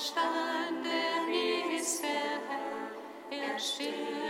Auferstanden ist der Herr, er stirbt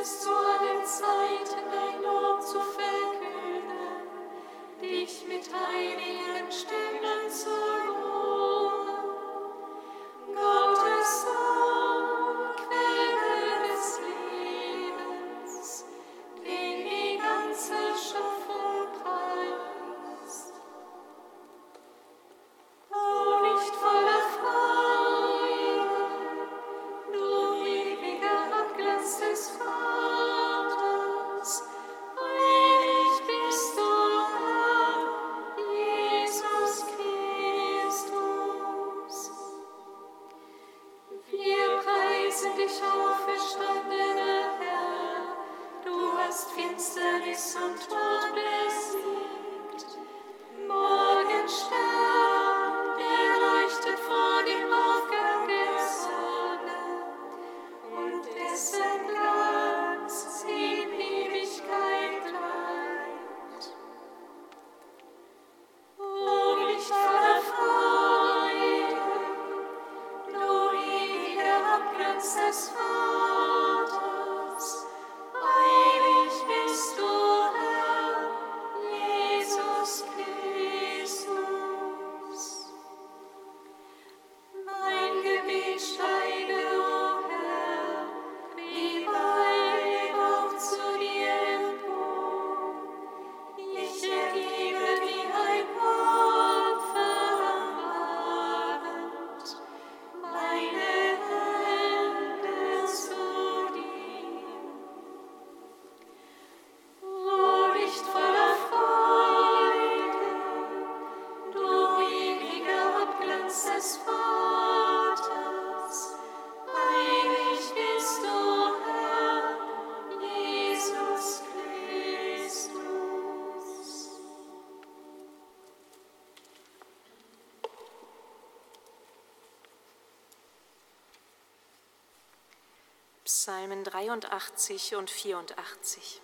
es Psalmen 83 und 84.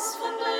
was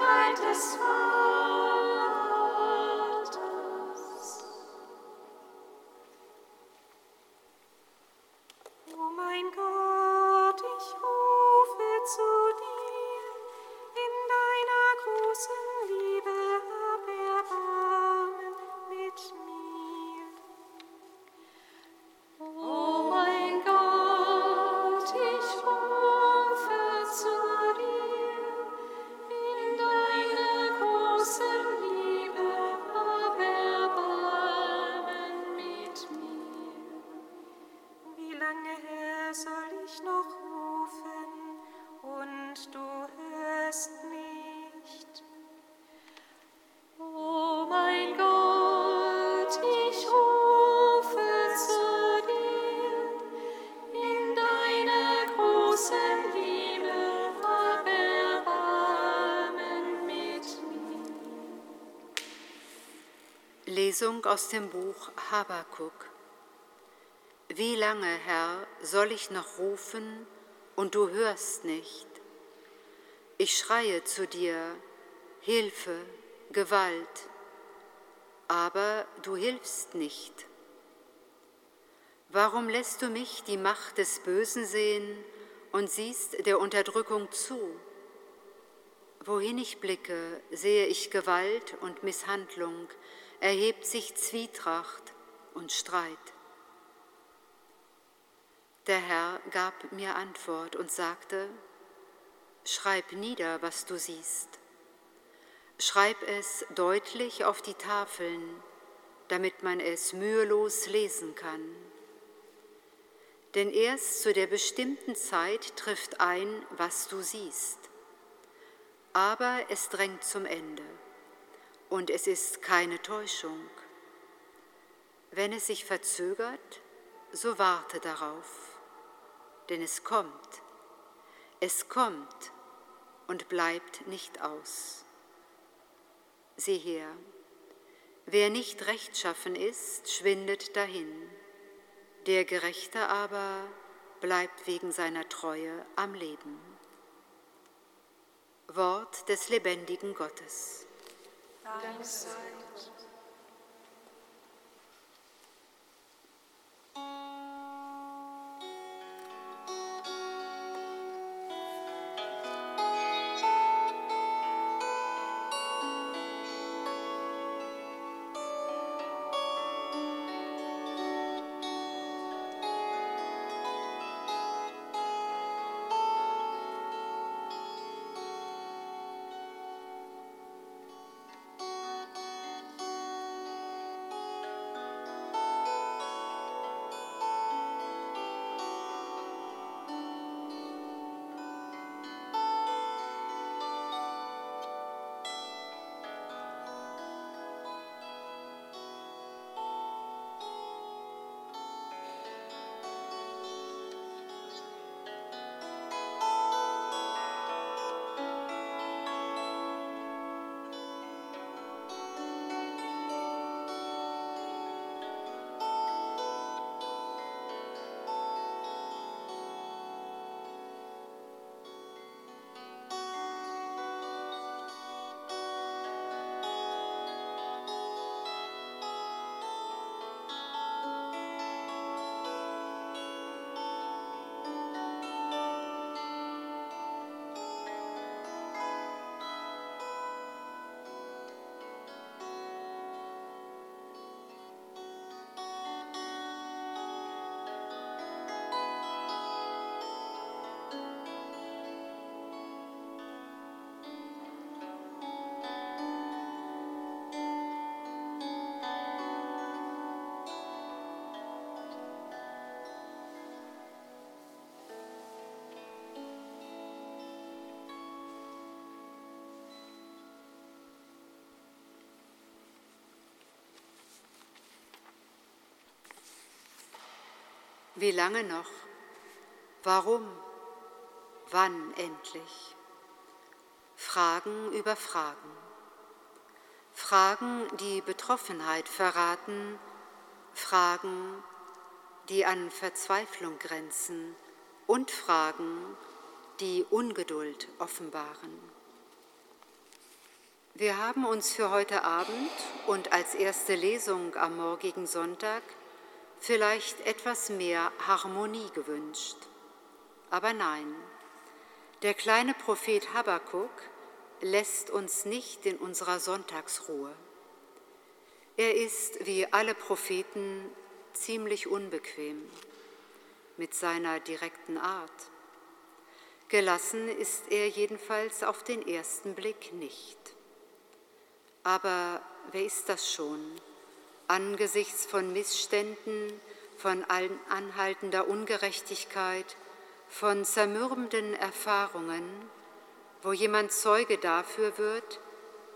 zweites Mal. Aus dem Buch Habakuk. Wie lange, Herr, soll ich noch rufen und du hörst nicht? Ich schreie zu dir, Hilfe, Gewalt, aber du hilfst nicht. Warum lässt du mich die Macht des Bösen sehen und siehst der Unterdrückung zu? Wohin ich blicke, sehe ich Gewalt und Misshandlung, erhebt sich Zwietracht und Streit. Der Herr gab mir Antwort und sagte, Schreib nieder, was du siehst. Schreib es deutlich auf die Tafeln, damit man es mühelos lesen kann. Denn erst zu der bestimmten Zeit trifft ein, was du siehst. Aber es drängt zum Ende und es ist keine Täuschung. Wenn es sich verzögert, so warte darauf, denn es kommt, es kommt und bleibt nicht aus. Sieh her, wer nicht rechtschaffen ist, schwindet dahin, der Gerechte aber bleibt wegen seiner Treue am Leben. Wort des lebendigen Gottes. Dank sei Wie lange noch? Warum? Wann endlich? Fragen über Fragen. Fragen, die Betroffenheit verraten, Fragen, die an Verzweiflung grenzen und Fragen, die Ungeduld offenbaren. Wir haben uns für heute Abend und als erste Lesung am morgigen Sonntag vielleicht etwas mehr Harmonie gewünscht. Aber nein, der kleine Prophet Habakkuk lässt uns nicht in unserer Sonntagsruhe. Er ist wie alle Propheten ziemlich unbequem mit seiner direkten Art. Gelassen ist er jedenfalls auf den ersten Blick nicht. Aber wer ist das schon? Angesichts von Missständen, von anhaltender Ungerechtigkeit, von zermürbenden Erfahrungen, wo jemand Zeuge dafür wird,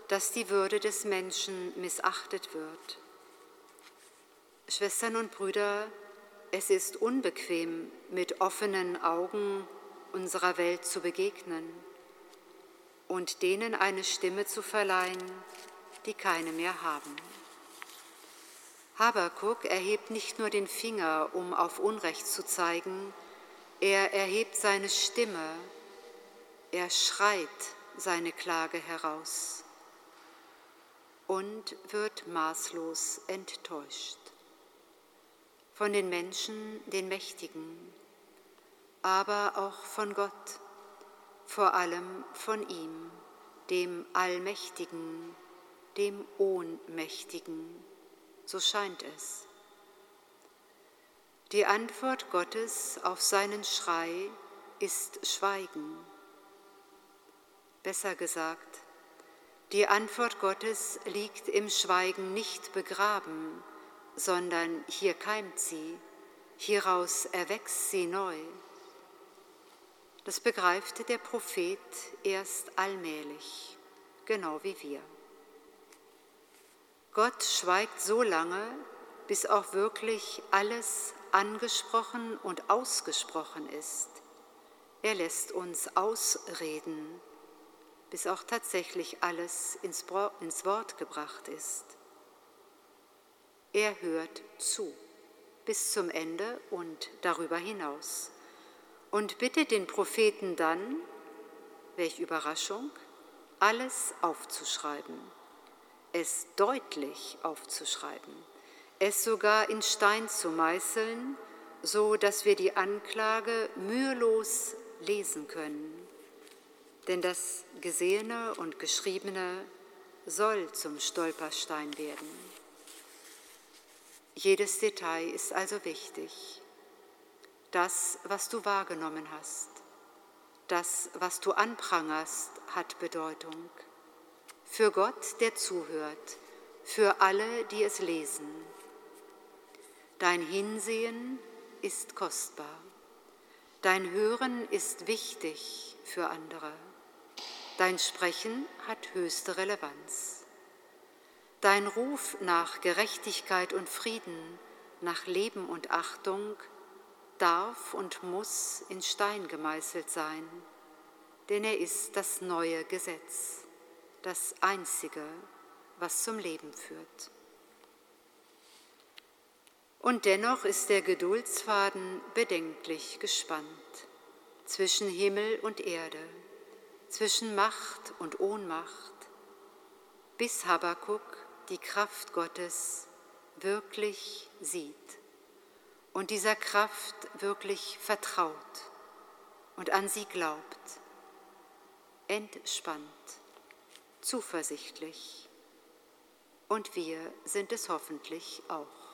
dass die Würde des Menschen missachtet wird. Schwestern und Brüder, es ist unbequem, mit offenen Augen unserer Welt zu begegnen und denen eine Stimme zu verleihen, die keine mehr haben. Habakuk erhebt nicht nur den Finger, um auf Unrecht zu zeigen, er erhebt seine Stimme, er schreit seine Klage heraus und wird maßlos enttäuscht. Von den Menschen, den Mächtigen, aber auch von Gott, vor allem von ihm, dem Allmächtigen, dem Ohnmächtigen, so scheint es. Die Antwort Gottes auf seinen Schrei ist Schweigen. Besser gesagt, die Antwort Gottes liegt im Schweigen nicht begraben, sondern hier keimt sie, hieraus erwächst sie neu. Das begreift der Prophet erst allmählich, genau wie wir. Gott schweigt so lange, bis auch wirklich alles angesprochen und ausgesprochen ist. Er lässt uns ausreden, bis auch tatsächlich alles ins, Wort gebracht ist. Er hört zu bis zum Ende und darüber hinaus und bittet den Propheten dann, welch Überraschung, alles aufzuschreiben, es deutlich aufzuschreiben, es sogar in Stein zu meißeln, so dass wir die Anklage mühelos lesen können. Denn das Gesehene und Geschriebene soll zum Stolperstein werden. Jedes Detail ist also wichtig das, was du wahrgenommen hast, das, was du anprangerst, hat Bedeutung. Für Gott, der zuhört, für alle, die es lesen. Dein Hinsehen ist kostbar. Dein Hören ist wichtig für andere. Dein Sprechen hat höchste Relevanz. Dein Ruf nach Gerechtigkeit und Frieden, nach Leben und Achtung darf und muss in Stein gemeißelt sein, denn er ist das neue Gesetz, das einzige, was zum Leben führt. Und dennoch ist der Geduldsfaden bedenklich gespannt zwischen Himmel und Erde, zwischen Macht und Ohnmacht, bis Habakuk die Kraft Gottes wirklich sieht und dieser Kraft wirklich vertraut und an sie glaubt, entspannt, zuversichtlich. Und wir sind es hoffentlich auch.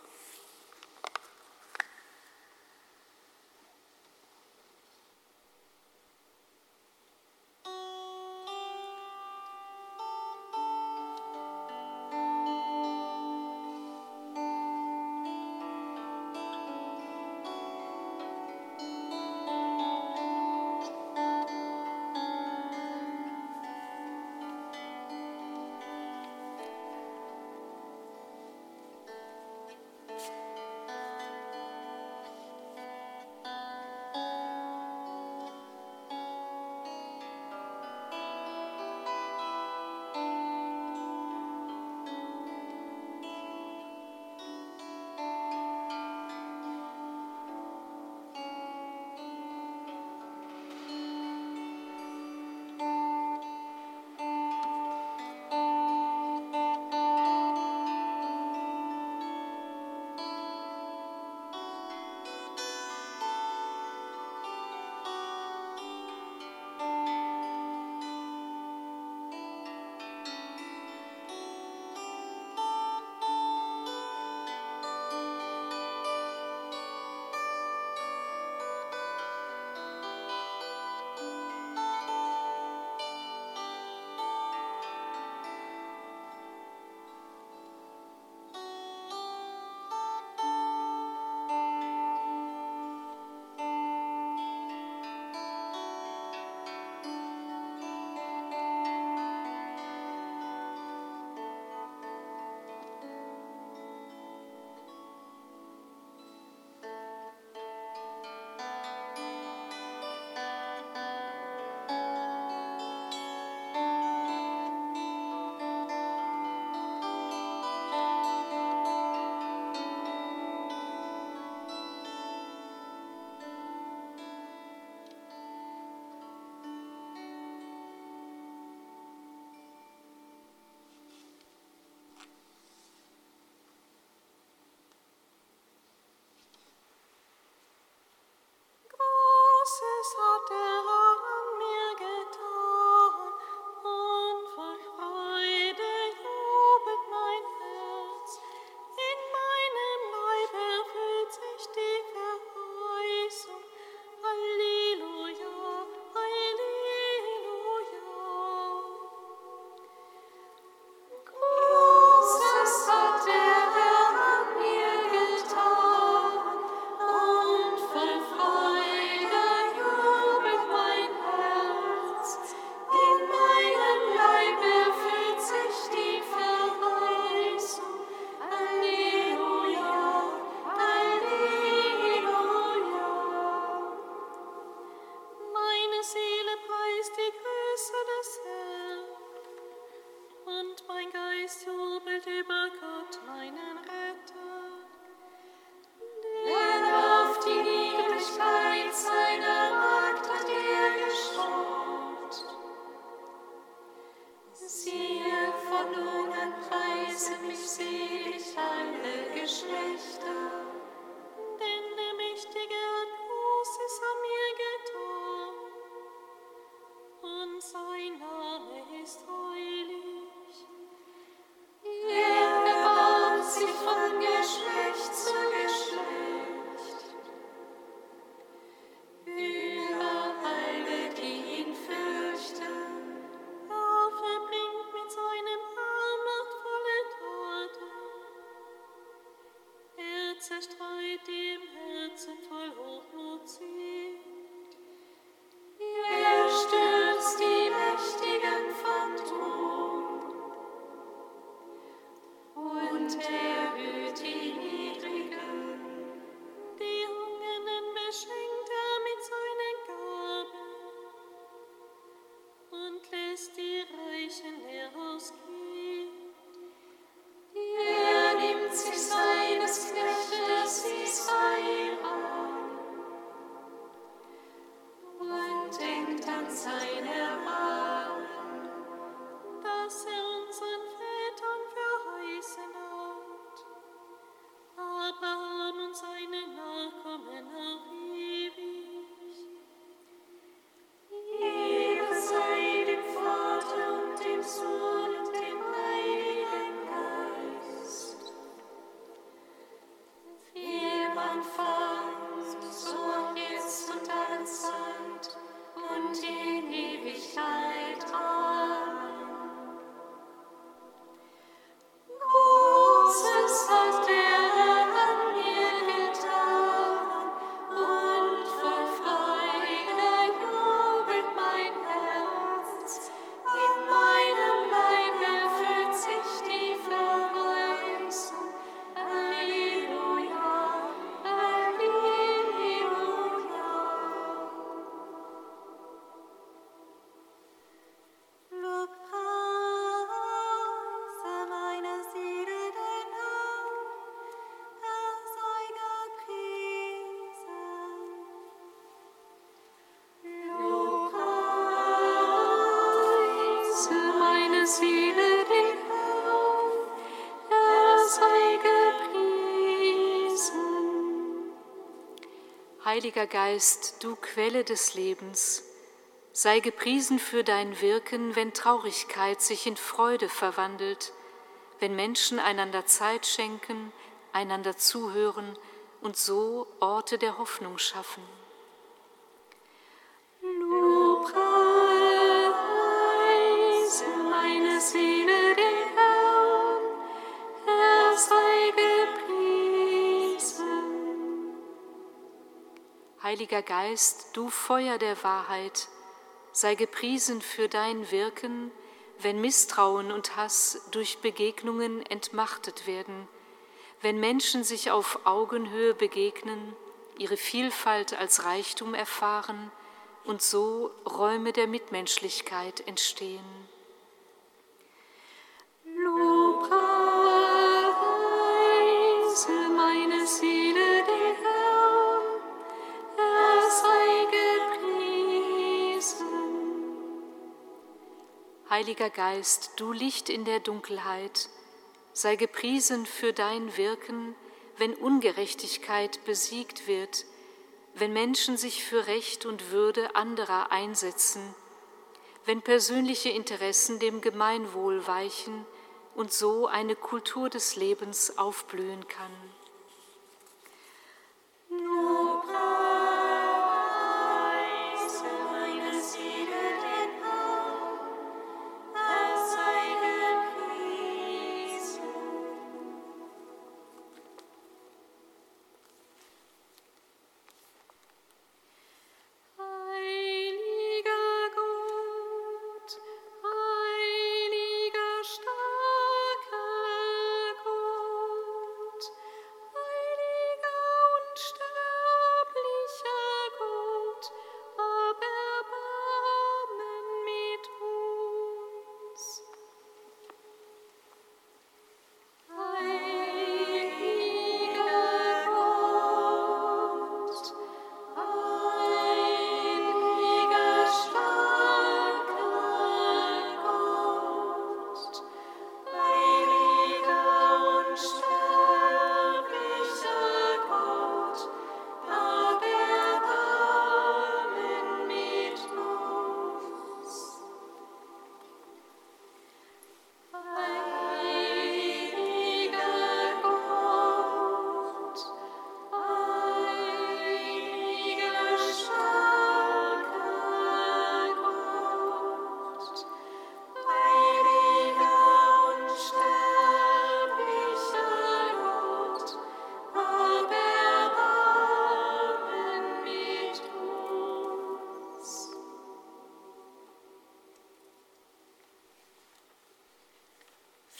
Heiliger Geist, du Quelle des Lebens, sei gepriesen für dein Wirken, wenn Traurigkeit sich in Freude verwandelt, wenn Menschen einander Zeit schenken, einander zuhören und so Orte der Hoffnung schaffen. Heiliger Geist, du Feuer der Wahrheit, sei gepriesen für dein Wirken, wenn Misstrauen und Hass durch Begegnungen entmachtet werden, wenn Menschen sich auf Augenhöhe begegnen, ihre Vielfalt als Reichtum erfahren und so Räume der Mitmenschlichkeit entstehen. Lobpreise meine Seele Heiliger Geist, du Licht in der Dunkelheit, sei gepriesen für dein Wirken, wenn Ungerechtigkeit besiegt wird, wenn Menschen sich für Recht und Würde anderer einsetzen, wenn persönliche Interessen dem Gemeinwohl weichen und so eine Kultur des Lebens aufblühen kann.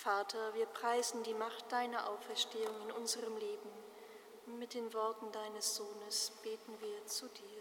Vater, wir preisen die Macht deiner Auferstehung in unserem Leben. Mit den Worten deines Sohnes beten wir zu dir.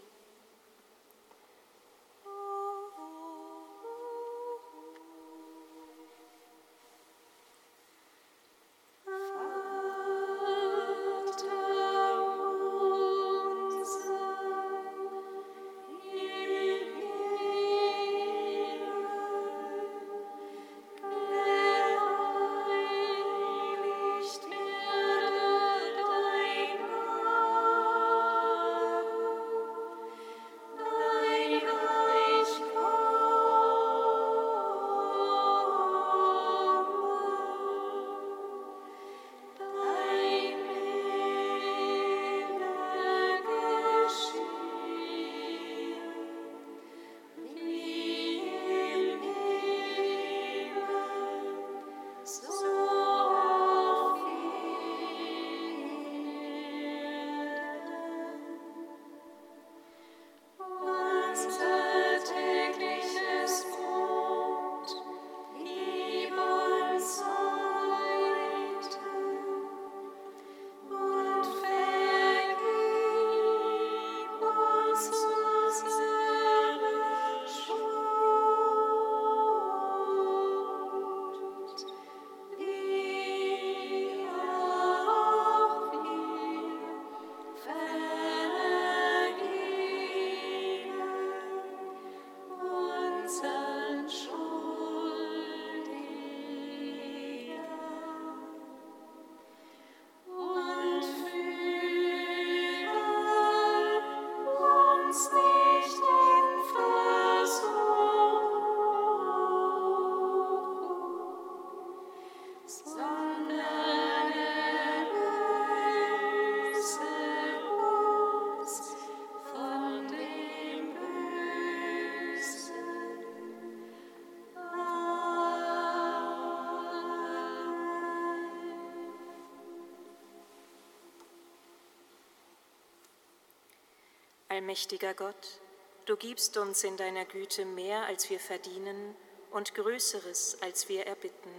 Allmächtiger Gott, du gibst uns in deiner Güte mehr, als wir verdienen und Größeres, als wir erbitten.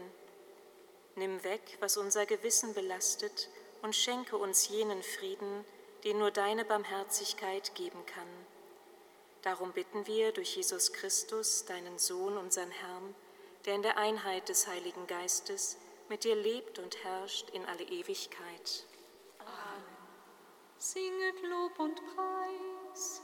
Nimm weg, was unser Gewissen belastet und schenke uns jenen Frieden, den nur deine Barmherzigkeit geben kann. Darum bitten wir durch Jesus Christus, deinen Sohn, unseren Herrn, der in der Einheit des Heiligen Geistes mit dir lebt und herrscht in alle Ewigkeit. Amen. Singet Lob und Preis. us.